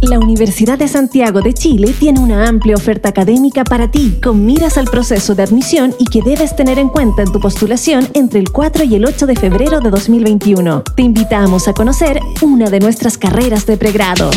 La Universidad de Santiago de Chile tiene una amplia oferta académica para ti, con miras al proceso de admisión y que debes tener en cuenta en tu postulación entre el 4 y el 8 de febrero de 2021. Te invitamos a conocer una de nuestras carreras de pregrado.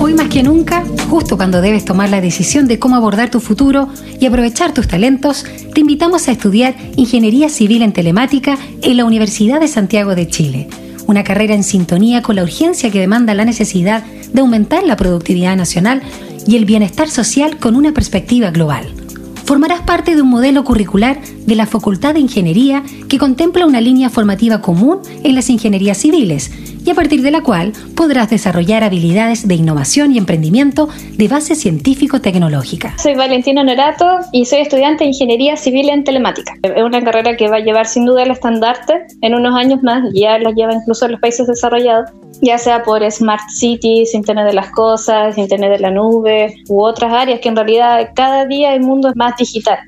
Hoy más que nunca, justo cuando debes tomar la decisión de cómo abordar tu futuro y aprovechar tus talentos, te invitamos a estudiar Ingeniería Civil en Telemática en la Universidad de Santiago de Chile una carrera en sintonía con la urgencia que demanda la necesidad de aumentar la productividad nacional y el bienestar social con una perspectiva global. Formarás parte de un modelo curricular de la Facultad de Ingeniería que contempla una línea formativa común en las ingenierías civiles y a partir de la cual podrás desarrollar habilidades de innovación y emprendimiento de base científico-tecnológica. Soy Valentina Norato y soy estudiante de Ingeniería Civil en Telemática. Es una carrera que va a llevar sin duda el estandarte en unos años más, ya la lleva incluso en los países desarrollados, ya sea por Smart Cities, Internet de las Cosas, Internet de la Nube u otras áreas que en realidad cada día el mundo es más digital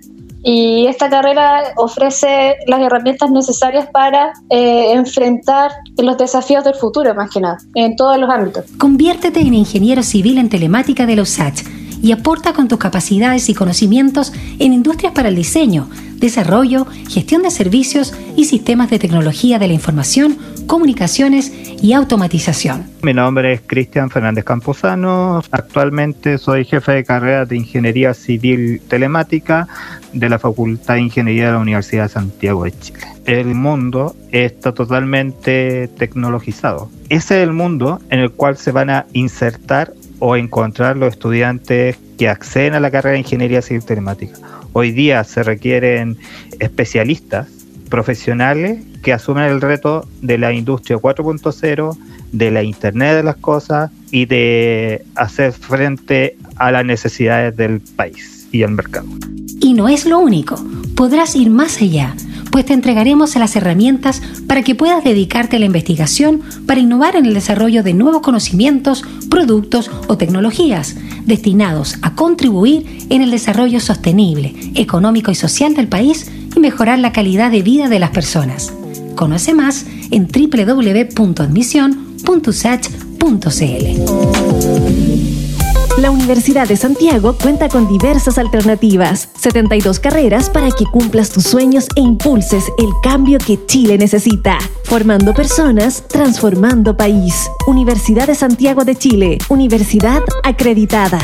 y esta carrera ofrece las herramientas necesarias para eh, enfrentar los desafíos del futuro, más que nada, en todos los ámbitos. Conviértete en ingeniero civil en telemática de los USACH y aporta con tus capacidades y conocimientos en industrias para el diseño, desarrollo, gestión de servicios y sistemas de tecnología de la información, comunicaciones y automatización. Mi nombre es Cristian Fernández Camposano. Actualmente soy jefe de carrera de Ingeniería Civil Telemática de la Facultad de Ingeniería de la Universidad de Santiago de Chile. El mundo está totalmente tecnologizado. Ese es el mundo en el cual se van a insertar o encontrar los estudiantes que acceden a la carrera de Ingeniería Civil Telemática. Hoy día se requieren especialistas, profesionales que asumen el reto de la industria 4.0, de la Internet de las Cosas y de hacer frente a las necesidades del país y el mercado. Y no es lo único, podrás ir más allá pues te entregaremos las herramientas para que puedas dedicarte a la investigación para innovar en el desarrollo de nuevos conocimientos, productos o tecnologías destinados a contribuir en el desarrollo sostenible, económico y social del país y mejorar la calidad de vida de las personas. Conoce más en www.admisión.usach.cl. La Universidad de Santiago cuenta con diversas alternativas, 72 carreras para que cumplas tus sueños e impulses el cambio que Chile necesita. Formando personas, transformando país. Universidad de Santiago de Chile, universidad acreditada.